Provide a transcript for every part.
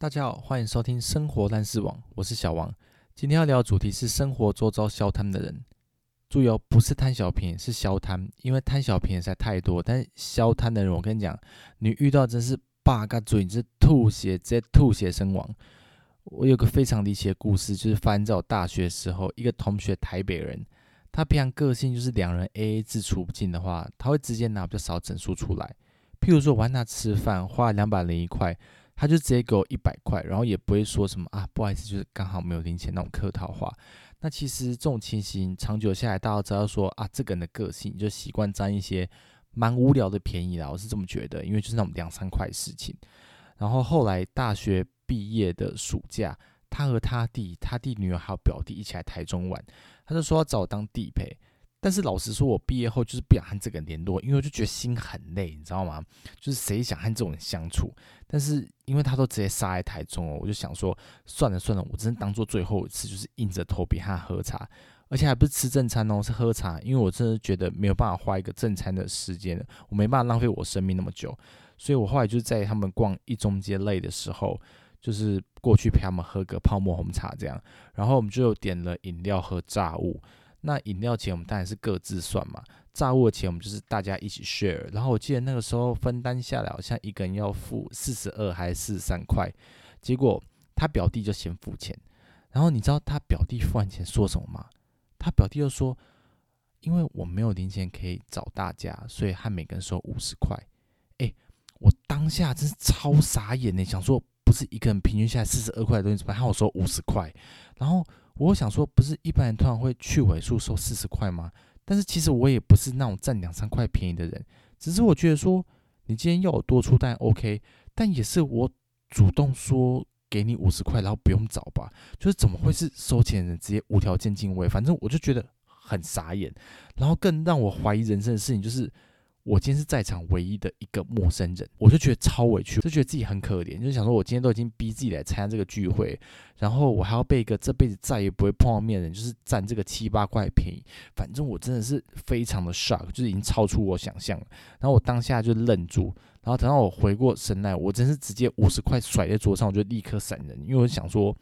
大家好，欢迎收听生活烂事网，我是小王。今天要聊的主题是生活周遭消摊的人。注意哦，不是贪小便宜，是消摊。因为贪小便宜实在太多，但是消摊的人，我跟你讲，你遇到真是八嘎嘴，你是吐血，直接吐血身亡。我有个非常离奇的故事，就是发生在我大学时候，一个同学台北人，他平常个性就是两人 A A 制处不进的话，他会直接拿比较少整数出来。譬如说我跟他吃饭，花两百零一块。他就直接给我一百块，然后也不会说什么啊，不好意思，就是刚好没有零钱那种客套话。那其实这种情形长久下来，大家知道说啊，这个人的个性就习惯占一些蛮无聊的便宜啦。我是这么觉得，因为就是那种两三块事情。然后后来大学毕业的暑假，他和他弟、他弟女儿还有表弟一起来台中玩，他就说要找我当地陪。但是老实说，我毕业后就是不想和这个人联络，因为我就觉得心很累，你知道吗？就是谁想和这种人相处？但是因为他都直接杀在台中哦，我就想说算了算了，我真的当做最后一次，就是硬着头皮和他喝茶，而且还不是吃正餐哦，是喝茶，因为我真的觉得没有办法花一个正餐的时间，我没办法浪费我生命那么久，所以我后来就是在他们逛一中街累的时候，就是过去陪他们喝个泡沫红茶这样，然后我们就点了饮料和炸物。那饮料钱我们当然是各自算嘛，炸物的钱我们就是大家一起 share。然后我记得那个时候分担下来，好像一个人要付四十二还是四十三块。结果他表弟就先付钱，然后你知道他表弟付完钱说什么吗？他表弟就说：“因为我没有零钱可以找大家，所以他每个人收五十块。”哎，我当下真是超傻眼呢，想说不是一个人平均下来四十二块的东西，怎么还我收五十块？然后。我想说，不是一般人突然会去尾数收四十块吗？但是其实我也不是那种占两三块便宜的人，只是我觉得说，你今天要我多出，但 OK，但也是我主动说给你五十块，然后不用找吧？就是怎么会是收钱人直接无条件进位？反正我就觉得很傻眼，然后更让我怀疑人生的事情就是。我今天是在场唯一的一个陌生人，我就觉得超委屈，就觉得自己很可怜，就想说，我今天都已经逼自己来参加这个聚会，然后我还要被一个这辈子再也不会碰到面的人，就是占这个七八块便宜，反正我真的是非常的 shock，就是已经超出我想象了。然后我当下就愣住，然后等到我回过神来，我真是直接五十块甩在桌上，我就立刻闪人，因为我想说，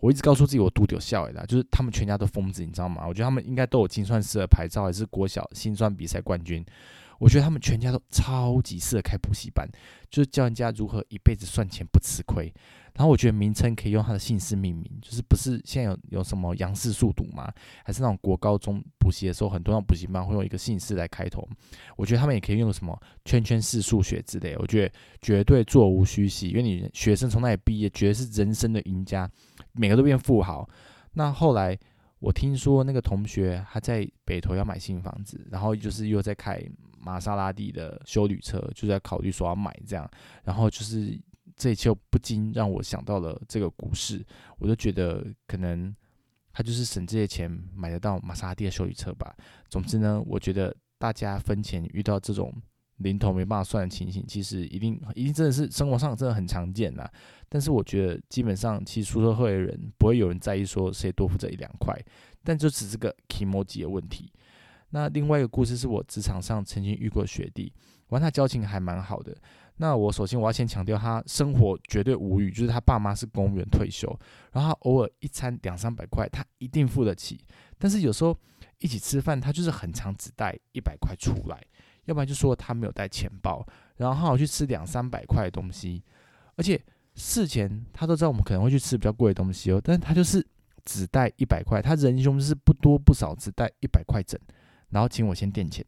我一直告诉自己我嘟丢笑的，就是他们全家都疯子，你知道吗？我觉得他们应该都有精算师的牌照，还是国小心算比赛冠军。我觉得他们全家都超级适合开补习班，就是教人家如何一辈子赚钱不吃亏。然后我觉得名称可以用他的姓氏命名，就是不是现在有有什么杨氏速读吗？还是那种国高中补习的时候，很多那种补习班会用一个姓氏来开头。我觉得他们也可以用什么圈圈式数学之类，我觉得绝对座无虚席，因为你学生从那里毕业，绝对是人生的赢家，每个都变富豪。那后来。我听说那个同学他在北投要买新房子，然后就是又在开玛莎拉蒂的修旅车，就在考虑说要买这样，然后就是这一切不禁让我想到了这个股市，我就觉得可能他就是省这些钱买得到玛莎拉蒂的修旅车吧。总之呢，我觉得大家分钱遇到这种。零头没办法算的情形，其实一定一定真的是生活上真的很常见呐。但是我觉得基本上，其实出社会的人不会有人在意说谁多付这一两块，但就只是个 emoji 的问题。那另外一个故事是我职场上曾经遇过学弟，我跟他交情还蛮好的。那我首先我要先强调，他生活绝对无语，就是他爸妈是公务员退休，然后偶尔一餐两三百块，他一定付得起。但是有时候一起吃饭，他就是很常只带一百块出来。要不然就说他没有带钱包，然后他去吃两三百块的东西，而且事前他都知道我们可能会去吃比较贵的东西哦，但是他就是只带一百块，他人兄是不多不少，只带一百块整，然后请我先垫钱。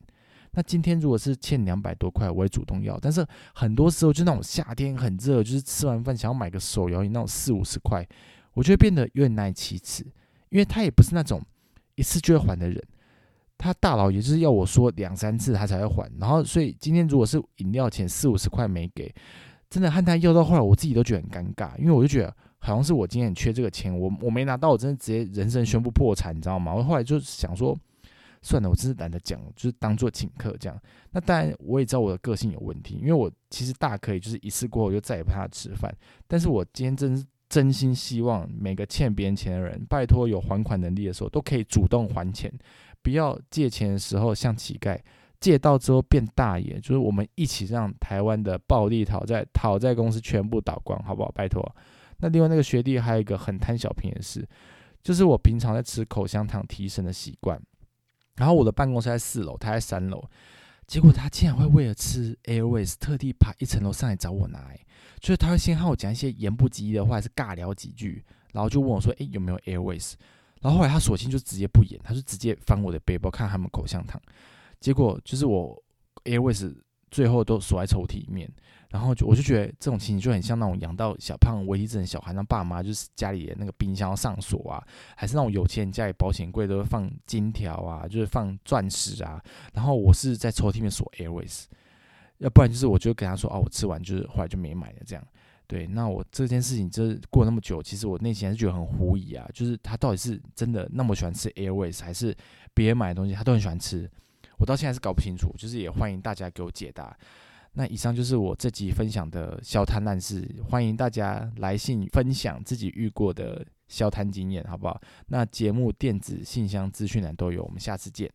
那今天如果是欠两百多块，我会主动要，但是很多时候就那种夏天很热，就是吃完饭想要买个手摇饮那种四五十块，我就会变得有点难以启齿，因为他也不是那种一次就会还的人。他大佬也就是要我说两三次他才会还，然后所以今天如果是饮料钱四五十块没给，真的和他要到后来，我自己都觉得很尴尬，因为我就觉得好像是我今天很缺这个钱，我我没拿到，我真的直接人生宣布破产，你知道吗？我后来就想说，算了，我真是懒得讲，就是当做请客这样。那当然我也知道我的个性有问题，因为我其实大可以就是一次过后就再也不他吃饭，但是我今天真是真心希望每个欠别人钱的人，拜托有还款能力的时候都可以主动还钱。不要借钱的时候像乞丐，借到之后变大爷，就是我们一起让台湾的暴力讨债讨债公司全部倒光，好不好？拜托。那另外那个学弟还有一个很贪小便宜的事，就是我平常在吃口香糖提神的习惯，然后我的办公室在四楼，他在三楼，结果他竟然会为了吃 Airways 特地爬一层楼上来找我拿，就是他会先和我讲一些言不及义的话，还是尬聊几句，然后就问我说：“诶，有没有 Airways？” 然后后来他索性就直接不演，他就直接翻我的背包看他们口香糖，结果就是我 Airways 最后都锁在抽屉里面。然后就我就觉得这种情形就很像那种养到小胖唯一症的小孩，那爸妈就是家里的那个冰箱要上锁啊，还是那种有钱人家里保险柜都会放金条啊，就是放钻石啊。然后我是在抽屉里面锁 Airways，要不然就是我就跟他说哦，我吃完就是后来就没买了这样。对，那我这件事情就是过那么久，其实我内心还是觉得很狐疑啊，就是他到底是真的那么喜欢吃 Airways，还是别人买的东西他都很喜欢吃？我到现在是搞不清楚，就是也欢迎大家给我解答。那以上就是我这集分享的消摊烂事，欢迎大家来信分享自己遇过的消摊经验，好不好？那节目电子信箱资讯栏都有，我们下次见。